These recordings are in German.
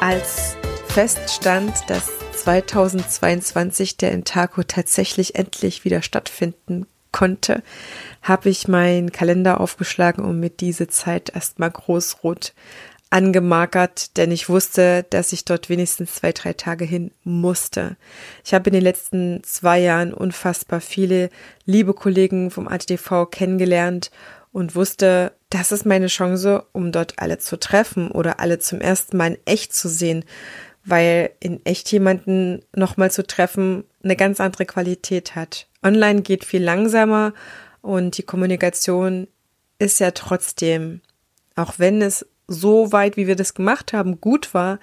Als feststand, dass 2022 der Intaco tatsächlich endlich wieder stattfinden konnte, habe ich meinen Kalender aufgeschlagen und mit diese Zeit erstmal großrot angemarkert, denn ich wusste, dass ich dort wenigstens zwei, drei Tage hin musste. Ich habe in den letzten zwei Jahren unfassbar viele liebe Kollegen vom ATTV kennengelernt und wusste, das ist meine Chance, um dort alle zu treffen oder alle zum ersten Mal in echt zu sehen, weil in echt jemanden nochmal zu treffen eine ganz andere Qualität hat. Online geht viel langsamer und die Kommunikation ist ja trotzdem, auch wenn es so weit, wie wir das gemacht haben, gut war,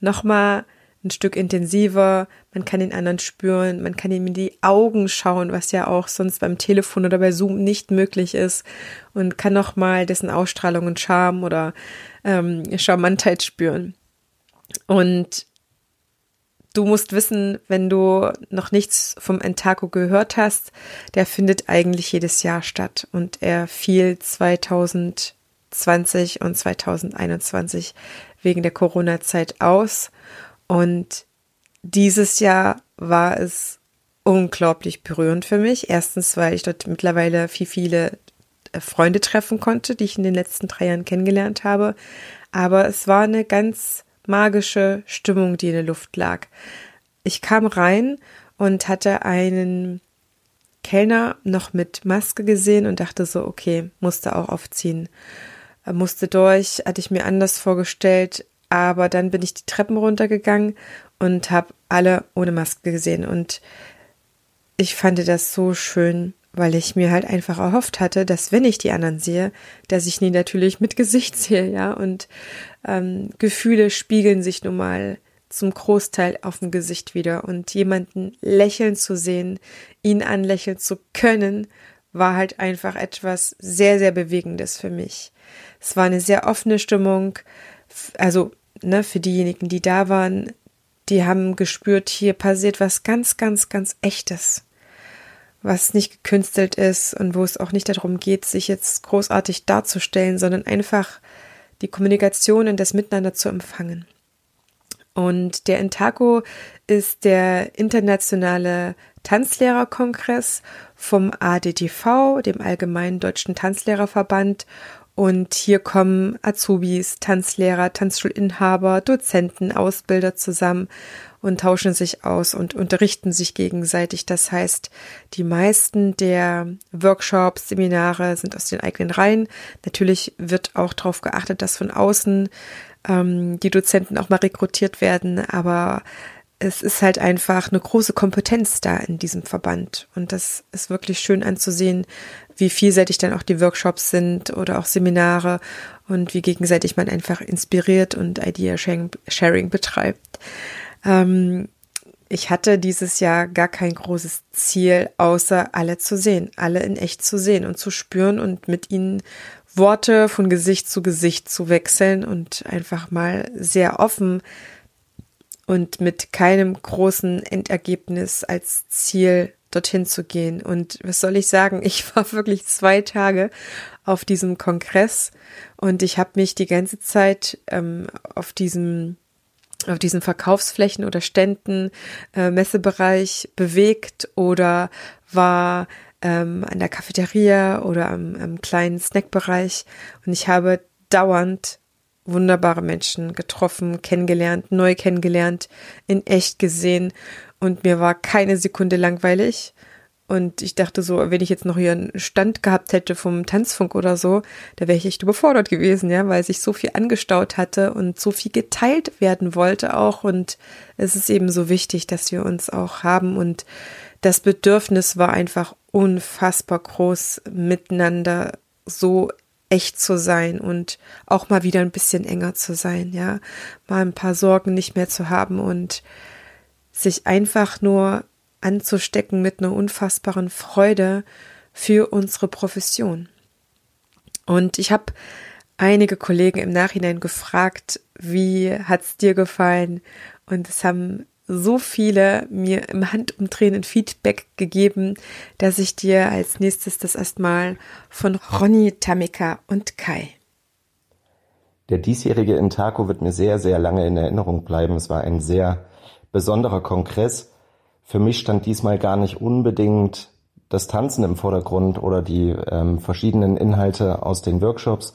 nochmal ein Stück intensiver, man kann den anderen spüren, man kann ihm in die Augen schauen, was ja auch sonst beim Telefon oder bei Zoom nicht möglich ist. Und kann nochmal dessen Ausstrahlung und Charme oder ähm, Charmantheit spüren. Und du musst wissen, wenn du noch nichts vom Entaco gehört hast, der findet eigentlich jedes Jahr statt. Und er fiel 2020 und 2021 wegen der Corona-Zeit aus und dieses Jahr war es unglaublich berührend für mich. Erstens, weil ich dort mittlerweile viel, viele äh, Freunde treffen konnte, die ich in den letzten drei Jahren kennengelernt habe. Aber es war eine ganz magische Stimmung, die in der Luft lag. Ich kam rein und hatte einen Kellner noch mit Maske gesehen und dachte so, okay, musste auch aufziehen. Musste durch, hatte ich mir anders vorgestellt, aber dann bin ich die Treppen runtergegangen und habe alle ohne Maske gesehen. Und ich fand das so schön, weil ich mir halt einfach erhofft hatte, dass wenn ich die anderen sehe, dass ich nie natürlich mit Gesicht sehe, ja. Und ähm, Gefühle spiegeln sich nun mal zum Großteil auf dem Gesicht wieder. Und jemanden lächeln zu sehen, ihn anlächeln zu können, war halt einfach etwas sehr, sehr Bewegendes für mich. Es war eine sehr offene Stimmung. Also ne, für diejenigen, die da waren, die haben gespürt, hier passiert was ganz, ganz, ganz echtes, was nicht gekünstelt ist und wo es auch nicht darum geht, sich jetzt großartig darzustellen, sondern einfach die Kommunikation und das Miteinander zu empfangen. Und der Intaco ist der internationale Tanzlehrerkongress vom ADTV, dem Allgemeinen Deutschen Tanzlehrerverband und hier kommen Azubis, Tanzlehrer, Tanzschulinhaber, Dozenten, Ausbilder zusammen und tauschen sich aus und unterrichten sich gegenseitig. Das heißt, die meisten der Workshops, Seminare sind aus den eigenen Reihen. Natürlich wird auch darauf geachtet, dass von außen ähm, die Dozenten auch mal rekrutiert werden, aber es ist halt einfach eine große Kompetenz da in diesem Verband. Und das ist wirklich schön anzusehen, wie vielseitig dann auch die Workshops sind oder auch Seminare und wie gegenseitig man einfach inspiriert und Idea Sharing betreibt. Ähm, ich hatte dieses Jahr gar kein großes Ziel, außer alle zu sehen, alle in echt zu sehen und zu spüren und mit ihnen Worte von Gesicht zu Gesicht zu wechseln und einfach mal sehr offen und mit keinem großen Endergebnis als Ziel dorthin zu gehen. Und was soll ich sagen? Ich war wirklich zwei Tage auf diesem Kongress und ich habe mich die ganze Zeit ähm, auf diesem auf diesen Verkaufsflächen oder Ständen, äh, Messebereich bewegt oder war ähm, an der Cafeteria oder am, am kleinen Snackbereich und ich habe dauernd wunderbare Menschen getroffen, kennengelernt, neu kennengelernt, in echt gesehen und mir war keine Sekunde langweilig. Und ich dachte so, wenn ich jetzt noch hier einen Stand gehabt hätte vom Tanzfunk oder so, da wäre ich echt überfordert gewesen, ja, weil sich so viel angestaut hatte und so viel geteilt werden wollte auch. Und es ist eben so wichtig, dass wir uns auch haben. Und das Bedürfnis war einfach unfassbar groß, miteinander so echt zu sein und auch mal wieder ein bisschen enger zu sein, ja, mal ein paar Sorgen nicht mehr zu haben und sich einfach nur anzustecken mit einer unfassbaren Freude für unsere Profession. Und ich habe einige Kollegen im Nachhinein gefragt, wie hat's dir gefallen? Und es haben so viele mir im Handumdrehen Feedback gegeben, dass ich dir als nächstes das erstmal von Ronny, Tamika und Kai. Der diesjährige Intaco wird mir sehr, sehr lange in Erinnerung bleiben. Es war ein sehr besonderer Kongress. Für mich stand diesmal gar nicht unbedingt das Tanzen im Vordergrund oder die ähm, verschiedenen Inhalte aus den Workshops,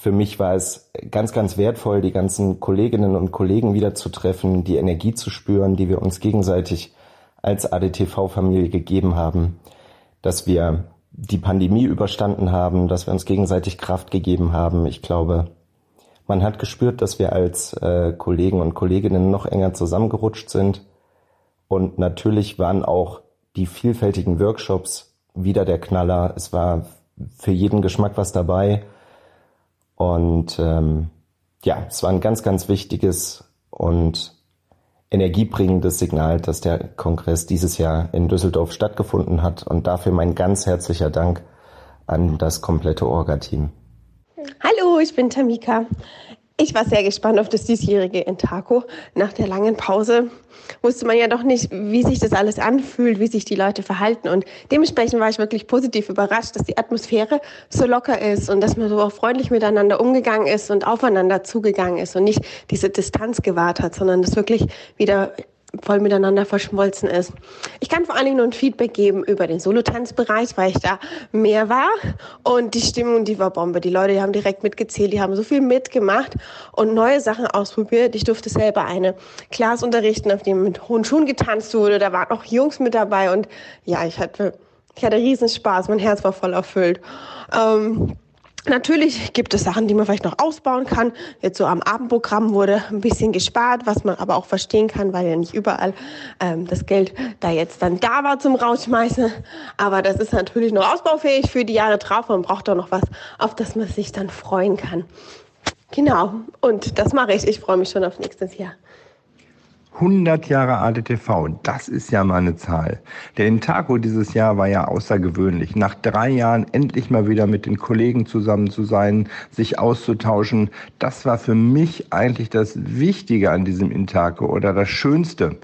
für mich war es ganz, ganz wertvoll, die ganzen Kolleginnen und Kollegen wieder zu treffen, die Energie zu spüren, die wir uns gegenseitig als ADTV-Familie gegeben haben, dass wir die Pandemie überstanden haben, dass wir uns gegenseitig Kraft gegeben haben. Ich glaube, man hat gespürt, dass wir als äh, Kollegen und Kolleginnen noch enger zusammengerutscht sind. Und natürlich waren auch die vielfältigen Workshops wieder der Knaller. Es war für jeden Geschmack was dabei. Und ähm, ja, es war ein ganz, ganz wichtiges und energiebringendes Signal, dass der Kongress dieses Jahr in Düsseldorf stattgefunden hat. Und dafür mein ganz herzlicher Dank an das komplette Orga-Team. Hallo, ich bin Tamika. Ich war sehr gespannt auf das diesjährige Intaco. Nach der langen Pause wusste man ja doch nicht, wie sich das alles anfühlt, wie sich die Leute verhalten. Und dementsprechend war ich wirklich positiv überrascht, dass die Atmosphäre so locker ist und dass man so auch freundlich miteinander umgegangen ist und aufeinander zugegangen ist und nicht diese Distanz gewahrt hat, sondern das wirklich wieder voll miteinander verschmolzen ist. Ich kann vor allen Dingen nur ein Feedback geben über den Solotanzbereich, weil ich da mehr war und die Stimmung, die war Bombe. Die Leute, die haben direkt mitgezählt, die haben so viel mitgemacht und neue Sachen ausprobiert. Ich durfte selber eine Class unterrichten, auf dem mit hohen Schuhen getanzt wurde. Da waren auch Jungs mit dabei und ja, ich hatte, ich hatte riesen Spaß. Mein Herz war voll erfüllt. Ähm, Natürlich gibt es Sachen, die man vielleicht noch ausbauen kann. Jetzt so am Abendprogramm wurde ein bisschen gespart, was man aber auch verstehen kann, weil ja nicht überall ähm, das Geld da jetzt dann da war zum Rausschmeißen. Aber das ist natürlich noch ausbaufähig für die Jahre drauf. Man braucht doch noch was, auf das man sich dann freuen kann. Genau. Und das mache ich. Ich freue mich schon auf nächstes Jahr. 100 Jahre ADTV, das ist ja mal eine Zahl. Der Intaco dieses Jahr war ja außergewöhnlich. Nach drei Jahren endlich mal wieder mit den Kollegen zusammen zu sein, sich auszutauschen, das war für mich eigentlich das Wichtige an diesem Intaco oder das Schönste.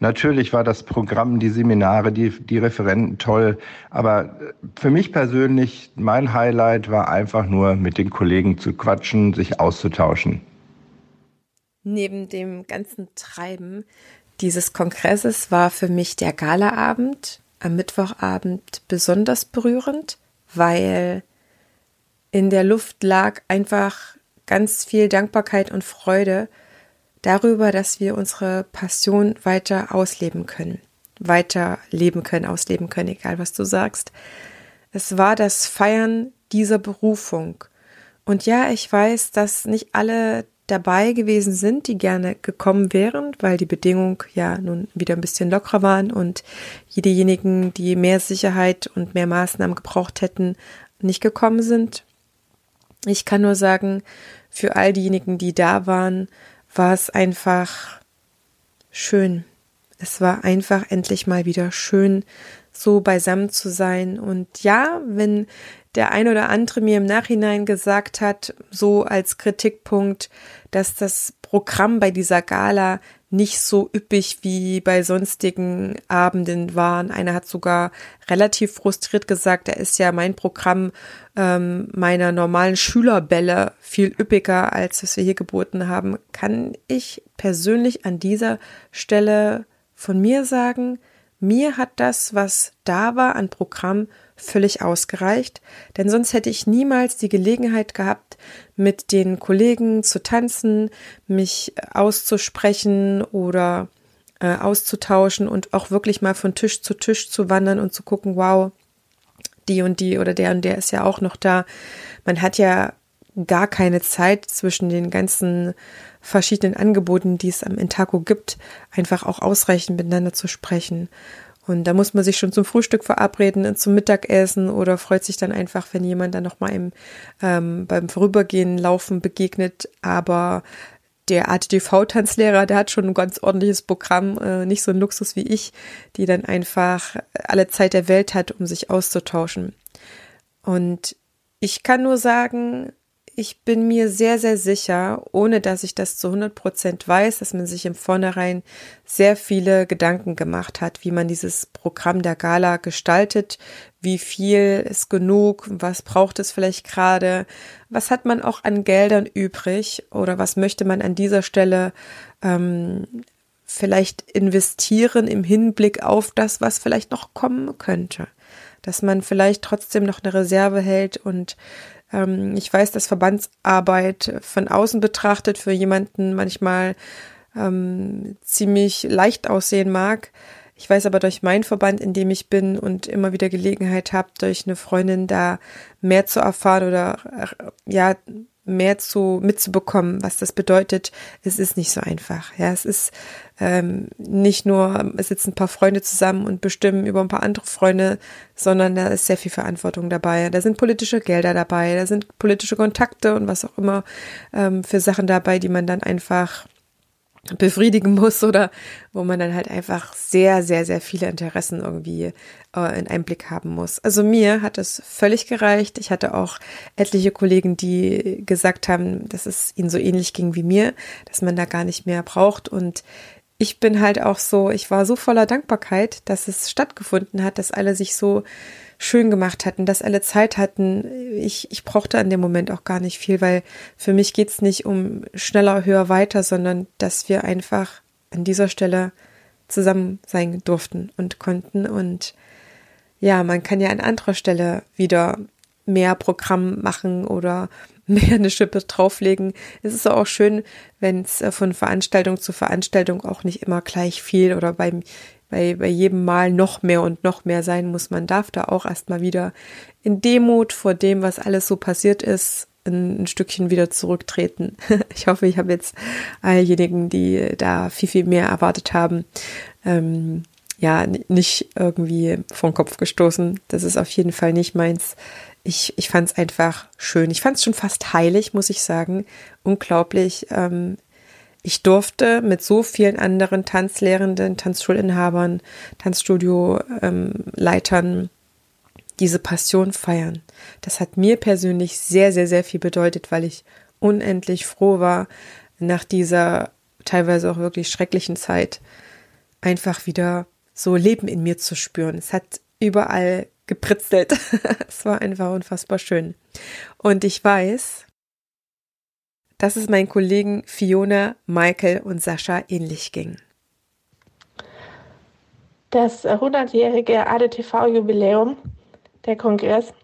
Natürlich war das Programm, die Seminare, die, die Referenten toll, aber für mich persönlich, mein Highlight war einfach nur mit den Kollegen zu quatschen, sich auszutauschen neben dem ganzen Treiben dieses Kongresses war für mich der Galaabend am Mittwochabend besonders berührend, weil in der Luft lag einfach ganz viel Dankbarkeit und Freude darüber, dass wir unsere Passion weiter ausleben können, weiter leben können, ausleben können, egal was du sagst. Es war das Feiern dieser Berufung. Und ja, ich weiß, dass nicht alle dabei gewesen sind, die gerne gekommen wären, weil die Bedingungen ja nun wieder ein bisschen lockerer waren und diejenigen, die mehr Sicherheit und mehr Maßnahmen gebraucht hätten, nicht gekommen sind. Ich kann nur sagen, für all diejenigen, die da waren, war es einfach schön. Es war einfach endlich mal wieder schön, so beisammen zu sein. Und ja, wenn der ein oder andere mir im Nachhinein gesagt hat, so als Kritikpunkt, dass das Programm bei dieser Gala nicht so üppig wie bei sonstigen Abenden waren. Einer hat sogar relativ frustriert gesagt, da ist ja mein Programm ähm, meiner normalen Schülerbälle viel üppiger, als was wir hier geboten haben. Kann ich persönlich an dieser Stelle von mir sagen, mir hat das, was da war an Programm, völlig ausgereicht, denn sonst hätte ich niemals die Gelegenheit gehabt, mit den Kollegen zu tanzen, mich auszusprechen oder äh, auszutauschen und auch wirklich mal von Tisch zu Tisch zu wandern und zu gucken, wow, die und die oder der und der ist ja auch noch da. Man hat ja gar keine Zeit zwischen den ganzen verschiedenen Angeboten, die es am Intaco gibt, einfach auch ausreichend miteinander zu sprechen. Und da muss man sich schon zum Frühstück verabreden, zum Mittagessen oder freut sich dann einfach, wenn jemand dann nochmal im, ähm, beim Vorübergehen, Laufen begegnet. Aber der ATTV-Tanzlehrer, der hat schon ein ganz ordentliches Programm, äh, nicht so ein Luxus wie ich, die dann einfach alle Zeit der Welt hat, um sich auszutauschen. Und ich kann nur sagen, ich bin mir sehr, sehr sicher, ohne dass ich das zu 100 Prozent weiß, dass man sich im Vornherein sehr viele Gedanken gemacht hat, wie man dieses Programm der Gala gestaltet, wie viel ist genug, was braucht es vielleicht gerade, was hat man auch an Geldern übrig oder was möchte man an dieser Stelle ähm, vielleicht investieren im Hinblick auf das, was vielleicht noch kommen könnte. Dass man vielleicht trotzdem noch eine Reserve hält und ähm, ich weiß, dass Verbandsarbeit von außen betrachtet für jemanden manchmal ähm, ziemlich leicht aussehen mag. Ich weiß aber durch meinen Verband, in dem ich bin und immer wieder Gelegenheit habe, durch eine Freundin da mehr zu erfahren oder ja, mehr zu mitzubekommen, was das bedeutet, es ist nicht so einfach. Ja, es ist ähm, nicht nur, es sitzen ein paar Freunde zusammen und bestimmen über ein paar andere Freunde, sondern da ist sehr viel Verantwortung dabei. Da sind politische Gelder dabei, da sind politische Kontakte und was auch immer ähm, für Sachen dabei, die man dann einfach befriedigen muss oder wo man dann halt einfach sehr, sehr, sehr viele Interessen irgendwie äh, in Einblick haben muss. Also mir hat es völlig gereicht. Ich hatte auch etliche Kollegen, die gesagt haben, dass es ihnen so ähnlich ging wie mir, dass man da gar nicht mehr braucht und ich bin halt auch so, ich war so voller Dankbarkeit, dass es stattgefunden hat, dass alle sich so schön gemacht hatten, dass alle Zeit hatten. Ich, ich brauchte an dem Moment auch gar nicht viel, weil für mich geht es nicht um schneller, höher, weiter, sondern dass wir einfach an dieser Stelle zusammen sein durften und konnten. Und ja, man kann ja an anderer Stelle wieder mehr Programm machen oder mehr eine Schippe drauflegen. Es ist auch schön, wenn es äh, von Veranstaltung zu Veranstaltung auch nicht immer gleich viel oder beim bei, bei jedem Mal noch mehr und noch mehr sein muss. Man darf da auch erstmal wieder in Demut vor dem, was alles so passiert ist, ein, ein Stückchen wieder zurücktreten. Ich hoffe, ich habe jetzt alljenigen, die da viel, viel mehr erwartet haben, ähm, ja, nicht irgendwie vom Kopf gestoßen. Das ist auf jeden Fall nicht meins. Ich, ich fand es einfach schön. Ich fand es schon fast heilig, muss ich sagen. Unglaublich. Ähm, ich durfte mit so vielen anderen Tanzlehrenden, Tanzschulinhabern, Tanzstudio-Leitern ähm, diese Passion feiern. Das hat mir persönlich sehr, sehr, sehr viel bedeutet, weil ich unendlich froh war, nach dieser teilweise auch wirklich schrecklichen Zeit einfach wieder so Leben in mir zu spüren. Es hat überall gepritzelt. es war einfach unfassbar schön. Und ich weiß, dass es meinen Kollegen Fiona, Michael und Sascha ähnlich ging. Das 100-jährige ADTV-Jubiläum, der Kongress,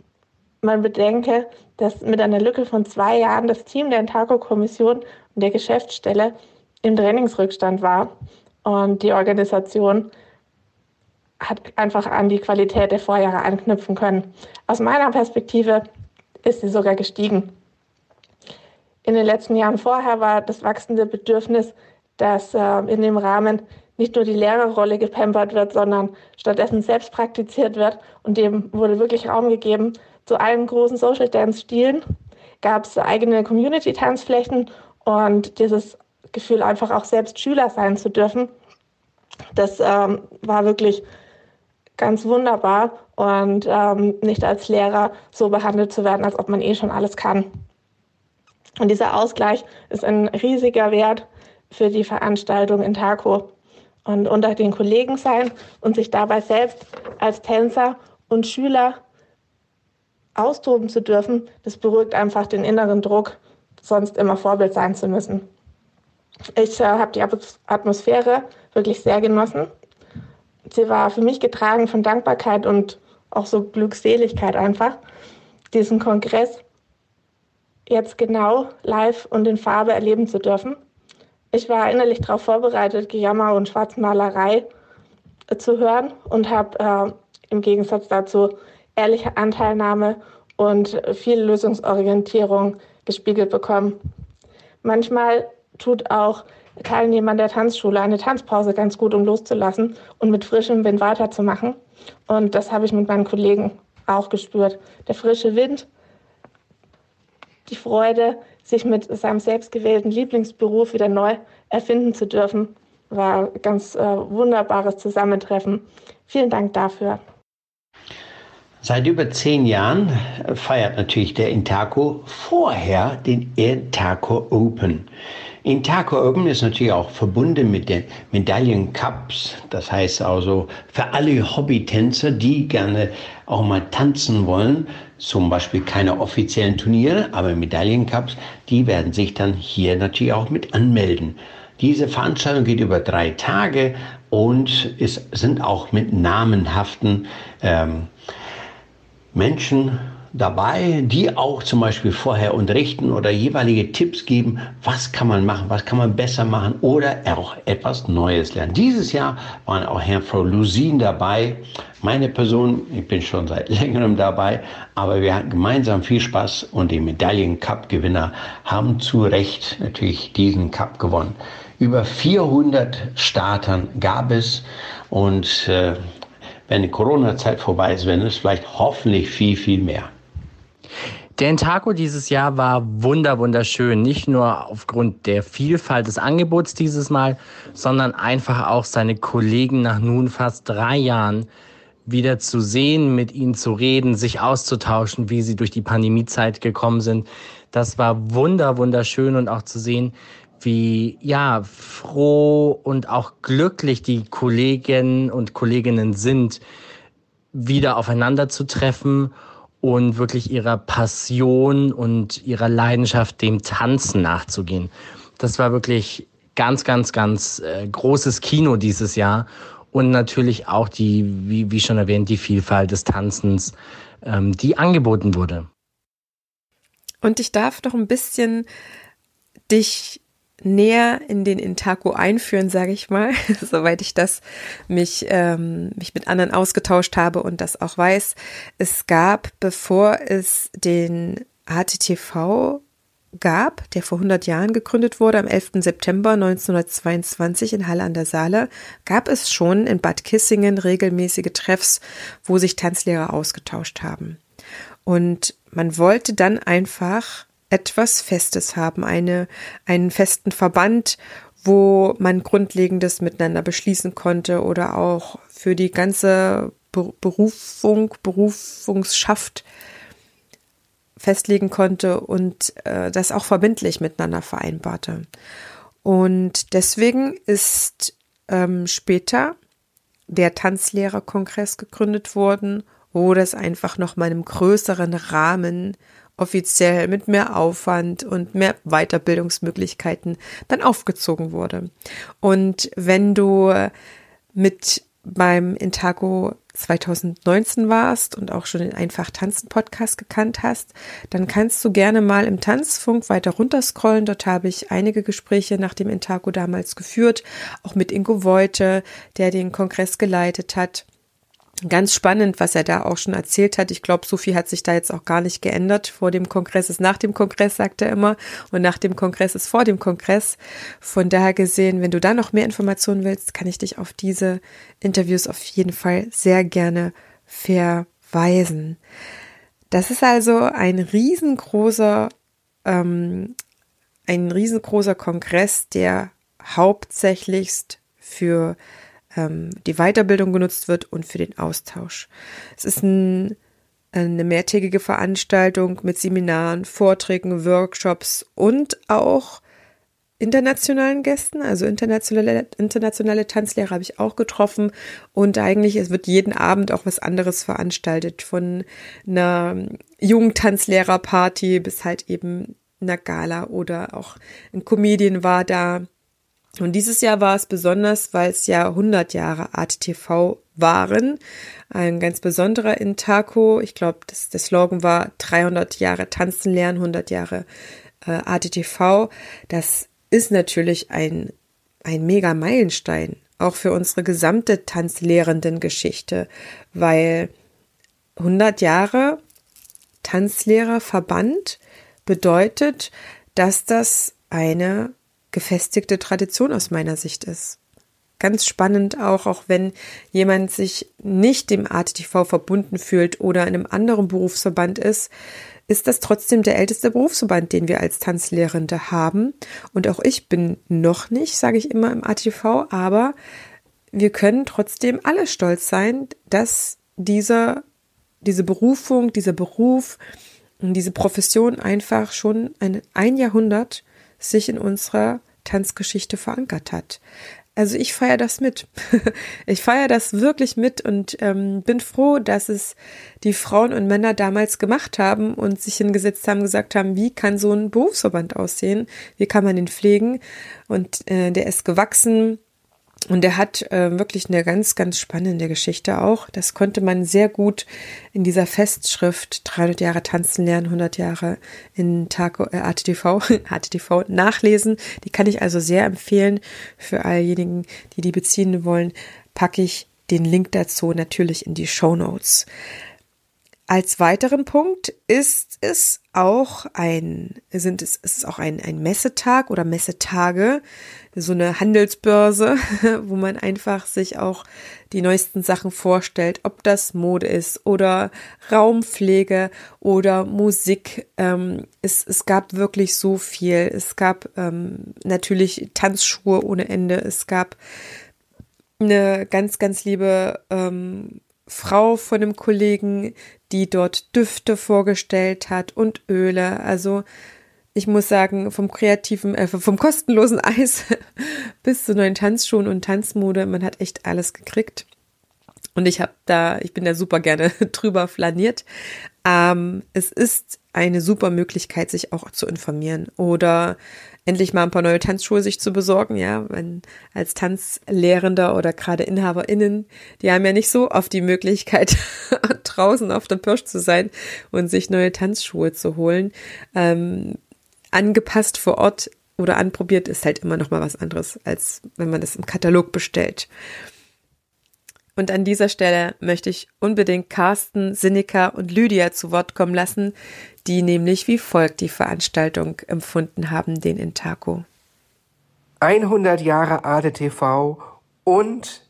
man bedenke, dass mit einer Lücke von zwei Jahren das Team der Intaco-Kommission und der Geschäftsstelle im Trainingsrückstand war und die Organisation hat einfach an die Qualität der Vorjahre anknüpfen können. Aus meiner Perspektive ist sie sogar gestiegen in den letzten Jahren vorher war das wachsende Bedürfnis, dass äh, in dem Rahmen nicht nur die Lehrerrolle gepampert wird, sondern stattdessen selbst praktiziert wird. Und dem wurde wirklich Raum gegeben. Zu allen großen Social Dance-Stilen gab es eigene Community-Tanzflächen und dieses Gefühl, einfach auch selbst Schüler sein zu dürfen, das ähm, war wirklich ganz wunderbar und ähm, nicht als Lehrer so behandelt zu werden, als ob man eh schon alles kann. Und dieser Ausgleich ist ein riesiger Wert für die Veranstaltung in Taco. Und unter den Kollegen sein und sich dabei selbst als Tänzer und Schüler austoben zu dürfen, das beruhigt einfach den inneren Druck, sonst immer Vorbild sein zu müssen. Ich äh, habe die Atmosphäre wirklich sehr genossen. Sie war für mich getragen von Dankbarkeit und auch so Glückseligkeit einfach. Diesen Kongress jetzt genau live und in Farbe erleben zu dürfen. Ich war innerlich darauf vorbereitet, Gejammer und Schwarzmalerei äh, zu hören und habe äh, im Gegensatz dazu ehrliche Anteilnahme und viel Lösungsorientierung gespiegelt bekommen. Manchmal tut auch Teilnehmern der Tanzschule eine Tanzpause ganz gut, um loszulassen und mit frischem Wind weiterzumachen. Und das habe ich mit meinen Kollegen auch gespürt. Der frische Wind, die Freude, sich mit seinem selbstgewählten Lieblingsberuf wieder neu erfinden zu dürfen, war ein ganz äh, wunderbares Zusammentreffen. Vielen Dank dafür. Seit über zehn Jahren feiert natürlich der Intaco vorher den Intaco Open. Intaco Open ist natürlich auch verbunden mit den Medaillencups. Das heißt also für alle Hobbytänzer, die gerne auch mal tanzen wollen, zum Beispiel keine offiziellen Turniere, aber Medaillencups, die werden sich dann hier natürlich auch mit anmelden. Diese Veranstaltung geht über drei Tage und es sind auch mit namenhaften ähm, Menschen dabei, die auch zum Beispiel vorher unterrichten oder jeweilige Tipps geben, was kann man machen, was kann man besser machen oder auch etwas Neues lernen. Dieses Jahr waren auch Herr Frau Lusin dabei, meine Person, ich bin schon seit längerem dabei, aber wir hatten gemeinsam viel Spaß und die Medaillen-Cup-Gewinner haben zu Recht natürlich diesen Cup gewonnen. Über 400 Startern gab es und äh, wenn die Corona-Zeit vorbei ist, werden es vielleicht hoffentlich viel, viel mehr. Der Intaco dieses Jahr war wunder wunderschön, nicht nur aufgrund der Vielfalt des Angebots dieses Mal, sondern einfach auch seine Kollegen nach nun fast drei Jahren wieder zu sehen, mit ihnen zu reden, sich auszutauschen, wie sie durch die Pandemiezeit gekommen sind. Das war wunder wunderschön und auch zu sehen, wie ja froh und auch glücklich die Kolleginnen und Kolleginnen sind, wieder aufeinander zu treffen und wirklich ihrer Passion und ihrer Leidenschaft dem Tanzen nachzugehen. Das war wirklich ganz, ganz, ganz äh, großes Kino dieses Jahr und natürlich auch die, wie, wie schon erwähnt, die Vielfalt des Tanzens, ähm, die angeboten wurde. Und ich darf noch ein bisschen dich näher in den Intaco einführen, sage ich mal, soweit ich das mich, ähm, mich mit anderen ausgetauscht habe und das auch weiß. Es gab, bevor es den HTTV gab, der vor 100 Jahren gegründet wurde, am 11. September 1922 in Halle an der Saale, gab es schon in Bad Kissingen regelmäßige Treffs, wo sich Tanzlehrer ausgetauscht haben. Und man wollte dann einfach etwas Festes haben, eine, einen festen Verband, wo man Grundlegendes miteinander beschließen konnte oder auch für die ganze Berufung, Berufungsschaft festlegen konnte und äh, das auch verbindlich miteinander vereinbarte. Und deswegen ist ähm, später der Tanzlehrerkongress gegründet worden, wo das einfach noch mal im größeren Rahmen offiziell mit mehr Aufwand und mehr Weiterbildungsmöglichkeiten dann aufgezogen wurde. Und wenn du mit beim Intago 2019 warst und auch schon den Einfach Tanzen Podcast gekannt hast, dann kannst du gerne mal im Tanzfunk weiter runterscrollen. Dort habe ich einige Gespräche nach dem Intago damals geführt, auch mit Ingo Voite, der den Kongress geleitet hat. Ganz spannend, was er da auch schon erzählt hat. Ich glaube, so viel hat sich da jetzt auch gar nicht geändert. Vor dem Kongress ist nach dem Kongress, sagt er immer. Und nach dem Kongress ist vor dem Kongress. Von daher gesehen, wenn du da noch mehr Informationen willst, kann ich dich auf diese Interviews auf jeden Fall sehr gerne verweisen. Das ist also ein riesengroßer, ähm, ein riesengroßer Kongress, der hauptsächlichst für ähm, die Weiterbildung genutzt wird und für den Austausch. Es ist ein, eine mehrtägige Veranstaltung mit Seminaren, Vorträgen, Workshops und auch internationalen Gästen, also internationale, internationale Tanzlehrer habe ich auch getroffen. Und eigentlich es wird jeden Abend auch was anderes veranstaltet, von einer jungen Tanzlehrerparty bis halt eben einer Gala oder auch ein Comedian war da und dieses Jahr war es besonders, weil es ja 100 Jahre Art TV waren. Ein ganz besonderer Intaco. Ich glaube, der Slogan war 300 Jahre tanzen lernen, 100 Jahre äh, Art. Das ist natürlich ein, ein mega Meilenstein, auch für unsere gesamte tanzlehrenden Geschichte, weil 100 Jahre Tanzlehrerverband bedeutet, dass das eine gefestigte Tradition aus meiner Sicht ist. Ganz spannend auch, auch wenn jemand sich nicht dem ATTV verbunden fühlt oder in einem anderen Berufsverband ist, ist das trotzdem der älteste Berufsverband, den wir als Tanzlehrende haben. Und auch ich bin noch nicht, sage ich immer, im ATV, aber wir können trotzdem alle stolz sein, dass dieser, diese Berufung, dieser Beruf und diese Profession einfach schon ein, ein Jahrhundert sich in unserer Tanzgeschichte verankert hat. Also ich feiere das mit. ich feiere das wirklich mit und ähm, bin froh, dass es die Frauen und Männer damals gemacht haben und sich hingesetzt haben, gesagt haben, wie kann so ein Berufsverband aussehen? Wie kann man den pflegen? Und äh, der ist gewachsen und er hat äh, wirklich eine ganz, ganz spannende Geschichte auch. Das konnte man sehr gut in dieser Festschrift 300 Jahre tanzen lernen, 100 Jahre in Taco, äh, ATTV, ATTV nachlesen. Die kann ich also sehr empfehlen. Für allejenigen, die die beziehen wollen, packe ich den Link dazu natürlich in die Show Notes. Als weiteren Punkt ist es auch ein, sind es, ist es auch ein, ein Messetag oder Messetage, so eine Handelsbörse, wo man einfach sich auch die neuesten Sachen vorstellt, ob das Mode ist oder Raumpflege oder Musik. Ähm, es, es gab wirklich so viel. Es gab ähm, natürlich Tanzschuhe ohne Ende. Es gab eine ganz, ganz liebe ähm, Frau von einem Kollegen, die dort Düfte vorgestellt hat und Öle. Also ich muss sagen, vom kreativen, äh, vom kostenlosen Eis bis zu neuen Tanzschuhen und Tanzmode, man hat echt alles gekriegt. Und ich habe da, ich bin da super gerne drüber flaniert. Ähm, es ist eine super Möglichkeit, sich auch zu informieren oder endlich mal ein paar neue Tanzschuhe sich zu besorgen, ja, wenn als Tanzlehrender oder gerade InhaberInnen, die haben ja nicht so oft die Möglichkeit, draußen auf der Pirsch zu sein und sich neue Tanzschuhe zu holen. Ähm, angepasst vor Ort oder anprobiert ist halt immer noch mal was anderes, als wenn man das im Katalog bestellt. Und an dieser Stelle möchte ich unbedingt Carsten, Sinika und Lydia zu Wort kommen lassen, die nämlich wie folgt die Veranstaltung empfunden haben, den Intaco. 100 Jahre ADTV und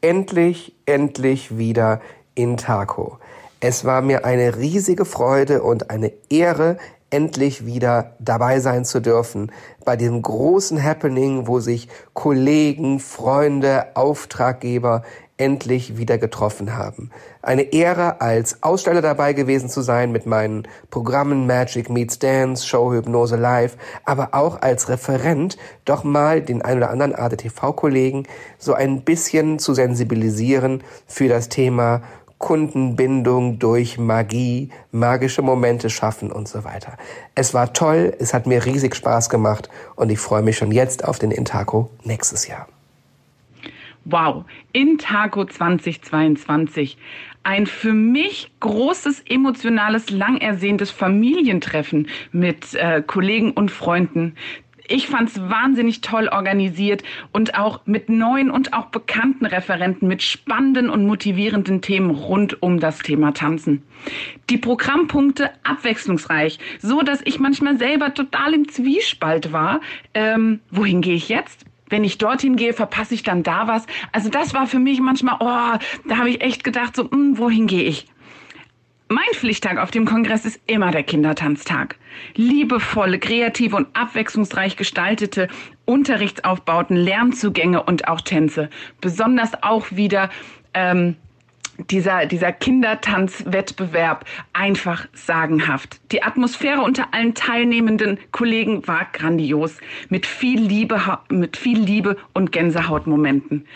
endlich, endlich wieder Intaco. Es war mir eine riesige Freude und eine Ehre, endlich wieder dabei sein zu dürfen bei diesem großen Happening, wo sich Kollegen, Freunde, Auftraggeber endlich wieder getroffen haben. Eine Ehre, als Aussteller dabei gewesen zu sein mit meinen Programmen Magic Meets Dance, Show Hypnose Live, aber auch als Referent doch mal den ein oder anderen ADTV-Kollegen so ein bisschen zu sensibilisieren für das Thema Kundenbindung durch Magie, magische Momente schaffen und so weiter. Es war toll, es hat mir riesig Spaß gemacht und ich freue mich schon jetzt auf den Intaco nächstes Jahr. Wow, Intaco 2022. Ein für mich großes, emotionales, lang ersehntes Familientreffen mit äh, Kollegen und Freunden. Ich fand es wahnsinnig toll organisiert und auch mit neuen und auch bekannten Referenten mit spannenden und motivierenden Themen rund um das Thema Tanzen. Die Programmpunkte abwechslungsreich, so dass ich manchmal selber total im Zwiespalt war. Ähm, wohin gehe ich jetzt? Wenn ich dorthin gehe, verpasse ich dann da was. Also das war für mich manchmal, oh, da habe ich echt gedacht, so, mh, hm, wohin gehe ich? Mein Pflichttag auf dem Kongress ist immer der Kindertanztag. Liebevolle, kreative und abwechslungsreich gestaltete Unterrichtsaufbauten, Lernzugänge und auch Tänze. Besonders auch wieder ähm, dieser, dieser Kindertanzwettbewerb einfach sagenhaft. Die Atmosphäre unter allen teilnehmenden Kollegen war grandios, mit viel Liebe, mit viel Liebe und Gänsehautmomenten.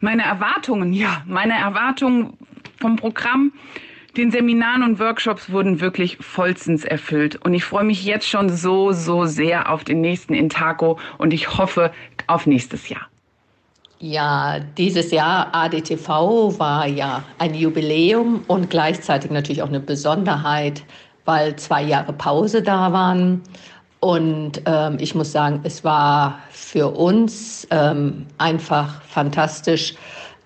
Meine Erwartungen, ja, meine Erwartungen vom Programm, den Seminaren und Workshops wurden wirklich vollstens erfüllt. Und ich freue mich jetzt schon so, so sehr auf den nächsten Intaco und ich hoffe auf nächstes Jahr. Ja, dieses Jahr ADTV war ja ein Jubiläum und gleichzeitig natürlich auch eine Besonderheit, weil zwei Jahre Pause da waren. Und ähm, ich muss sagen, es war für uns ähm, einfach fantastisch,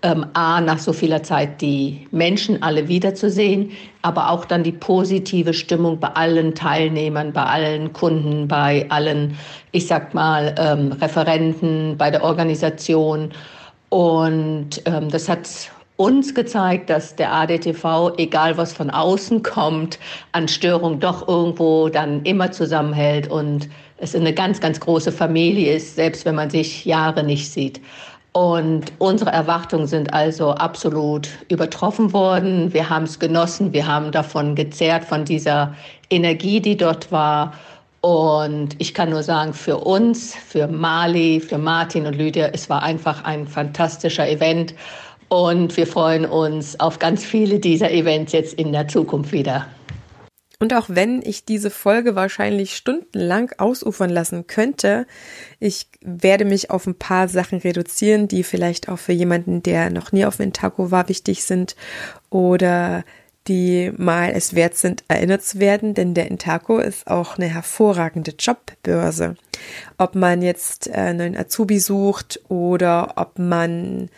ähm, A, nach so vieler Zeit die Menschen alle wiederzusehen, aber auch dann die positive Stimmung bei allen Teilnehmern, bei allen Kunden, bei allen, ich sag mal, ähm, Referenten, bei der Organisation. Und ähm, das hat uns gezeigt, dass der ADTV, egal was von außen kommt, an Störung doch irgendwo dann immer zusammenhält und es eine ganz, ganz große Familie ist, selbst wenn man sich Jahre nicht sieht. Und unsere Erwartungen sind also absolut übertroffen worden. Wir haben es genossen, wir haben davon gezehrt, von dieser Energie, die dort war. Und ich kann nur sagen, für uns, für Mali, für Martin und Lydia, es war einfach ein fantastischer Event. Und wir freuen uns auf ganz viele dieser Events jetzt in der Zukunft wieder. Und auch wenn ich diese Folge wahrscheinlich stundenlang ausufern lassen könnte, ich werde mich auf ein paar Sachen reduzieren, die vielleicht auch für jemanden, der noch nie auf Intaco war, wichtig sind oder die mal es wert sind, erinnert zu werden, denn der Intaco ist auch eine hervorragende Jobbörse. Ob man jetzt äh, einen Azubi sucht oder ob man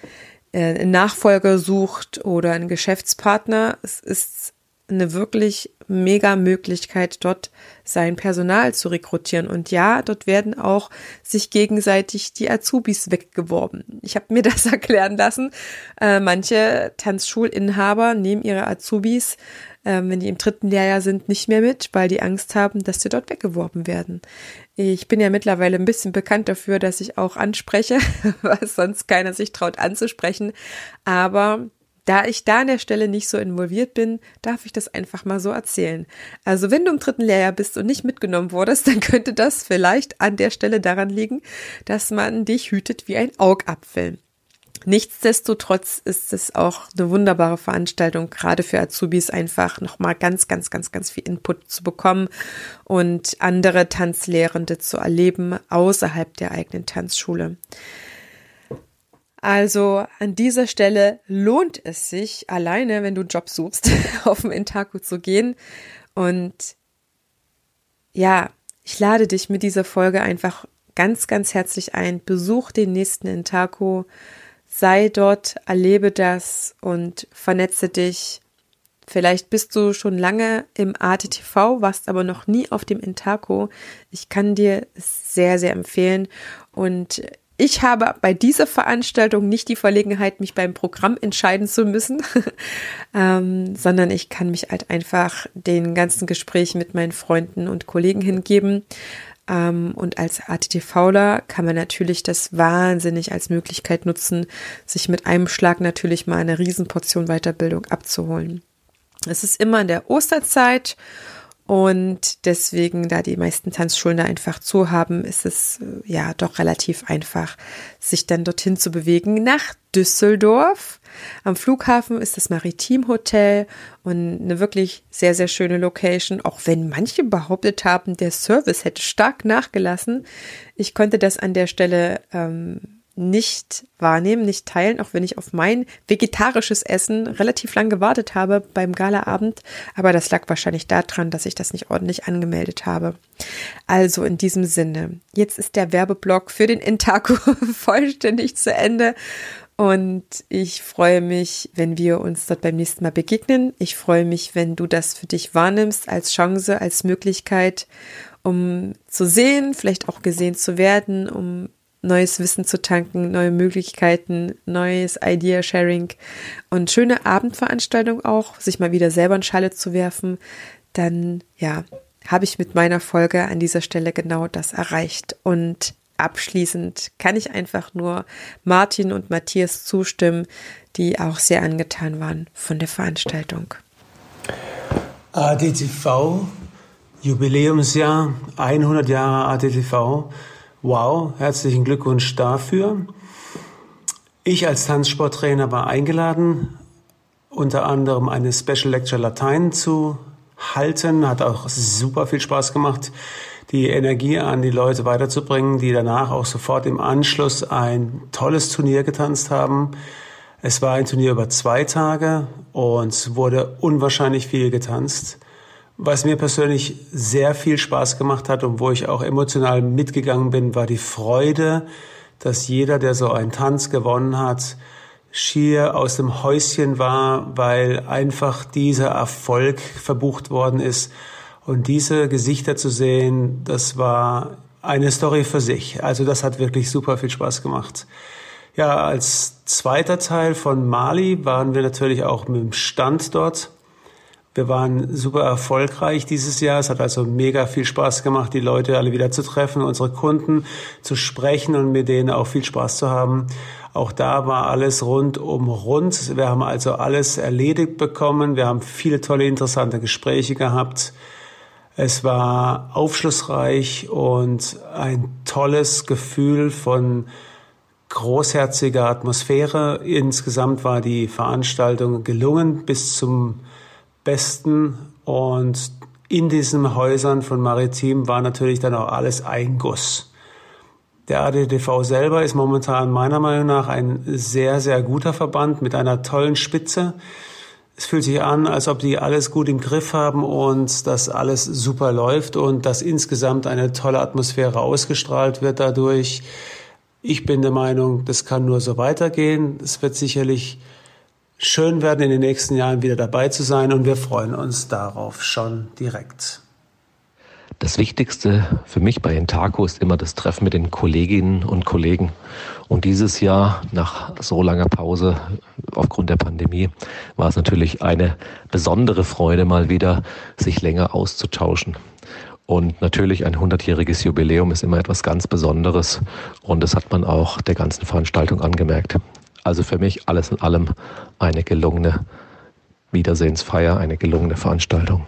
äh, einen Nachfolger sucht oder einen Geschäftspartner, es ist eine wirklich mega Möglichkeit, dort sein Personal zu rekrutieren. Und ja, dort werden auch sich gegenseitig die Azubis weggeworben. Ich habe mir das erklären lassen. Äh, manche Tanzschulinhaber nehmen ihre Azubis, äh, wenn die im dritten Lehrjahr sind, nicht mehr mit, weil die Angst haben, dass sie dort weggeworben werden. Ich bin ja mittlerweile ein bisschen bekannt dafür, dass ich auch anspreche, was sonst keiner sich traut anzusprechen. Aber da ich da an der Stelle nicht so involviert bin, darf ich das einfach mal so erzählen. Also wenn du im dritten Lehrjahr bist und nicht mitgenommen wurdest, dann könnte das vielleicht an der Stelle daran liegen, dass man dich hütet wie ein Augapfel. Nichtsdestotrotz ist es auch eine wunderbare Veranstaltung, gerade für Azubis einfach nochmal ganz, ganz, ganz, ganz viel Input zu bekommen und andere Tanzlehrende zu erleben außerhalb der eigenen Tanzschule. Also an dieser Stelle lohnt es sich alleine, wenn du einen Job suchst, auf den Intaku zu gehen. Und ja, ich lade dich mit dieser Folge einfach ganz, ganz herzlich ein. Besuch den nächsten Intaku, sei dort, erlebe das und vernetze dich. Vielleicht bist du schon lange im ATTV, warst aber noch nie auf dem Intaco. Ich kann dir sehr, sehr empfehlen. Und ich habe bei dieser Veranstaltung nicht die Verlegenheit, mich beim Programm entscheiden zu müssen, ähm, sondern ich kann mich halt einfach den ganzen Gesprächen mit meinen Freunden und Kollegen hingeben. Ähm, und als ATTVler kann man natürlich das wahnsinnig als Möglichkeit nutzen, sich mit einem Schlag natürlich mal eine Riesenportion Weiterbildung abzuholen. Es ist immer in der Osterzeit und deswegen, da die meisten Tanzschulen da einfach zu haben, ist es äh, ja doch relativ einfach, sich dann dorthin zu bewegen nach Düsseldorf. Am Flughafen ist das Maritimhotel und eine wirklich sehr, sehr schöne Location, auch wenn manche behauptet haben, der Service hätte stark nachgelassen. Ich konnte das an der Stelle ähm, nicht wahrnehmen, nicht teilen, auch wenn ich auf mein vegetarisches Essen relativ lang gewartet habe beim Galaabend. Aber das lag wahrscheinlich daran, dass ich das nicht ordentlich angemeldet habe. Also in diesem Sinne, jetzt ist der Werbeblock für den Intaku vollständig zu Ende. Und ich freue mich, wenn wir uns dort beim nächsten Mal begegnen. Ich freue mich, wenn du das für dich wahrnimmst als Chance, als Möglichkeit, um zu sehen, vielleicht auch gesehen zu werden, um neues Wissen zu tanken, neue Möglichkeiten, neues Idea-Sharing und schöne Abendveranstaltung auch, sich mal wieder selber in Schale zu werfen, dann ja, habe ich mit meiner Folge an dieser Stelle genau das erreicht. Und abschließend kann ich einfach nur Martin und Matthias zustimmen, die auch sehr angetan waren von der Veranstaltung. ADTV, Jubiläumsjahr, 100 Jahre ADTV. Wow, herzlichen Glückwunsch dafür. Ich als Tanzsporttrainer war eingeladen, unter anderem eine Special Lecture Latein zu halten. Hat auch super viel Spaß gemacht, die Energie an die Leute weiterzubringen, die danach auch sofort im Anschluss ein tolles Turnier getanzt haben. Es war ein Turnier über zwei Tage und wurde unwahrscheinlich viel getanzt. Was mir persönlich sehr viel Spaß gemacht hat und wo ich auch emotional mitgegangen bin, war die Freude, dass jeder, der so einen Tanz gewonnen hat, schier aus dem Häuschen war, weil einfach dieser Erfolg verbucht worden ist. Und diese Gesichter zu sehen, das war eine Story für sich. Also das hat wirklich super viel Spaß gemacht. Ja, als zweiter Teil von Mali waren wir natürlich auch mit dem Stand dort. Wir waren super erfolgreich dieses Jahr. Es hat also mega viel Spaß gemacht, die Leute alle wieder zu treffen, unsere Kunden zu sprechen und mit denen auch viel Spaß zu haben. Auch da war alles rundum rund. Wir haben also alles erledigt bekommen. Wir haben viele tolle, interessante Gespräche gehabt. Es war aufschlussreich und ein tolles Gefühl von großherziger Atmosphäre. Insgesamt war die Veranstaltung gelungen bis zum Besten und in diesen Häusern von Maritim war natürlich dann auch alles ein Guss. Der ADTV selber ist momentan meiner Meinung nach ein sehr, sehr guter Verband mit einer tollen Spitze. Es fühlt sich an, als ob die alles gut im Griff haben und dass alles super läuft und dass insgesamt eine tolle Atmosphäre ausgestrahlt wird dadurch. Ich bin der Meinung, das kann nur so weitergehen. Es wird sicherlich schön werden, in den nächsten Jahren wieder dabei zu sein und wir freuen uns darauf schon direkt. Das Wichtigste für mich bei Intaco ist immer das Treffen mit den Kolleginnen und Kollegen. Und dieses Jahr, nach so langer Pause aufgrund der Pandemie, war es natürlich eine besondere Freude, mal wieder sich länger auszutauschen. Und natürlich ein 100-jähriges Jubiläum ist immer etwas ganz Besonderes. Und das hat man auch der ganzen Veranstaltung angemerkt. Also für mich alles in allem eine gelungene Wiedersehensfeier, eine gelungene Veranstaltung.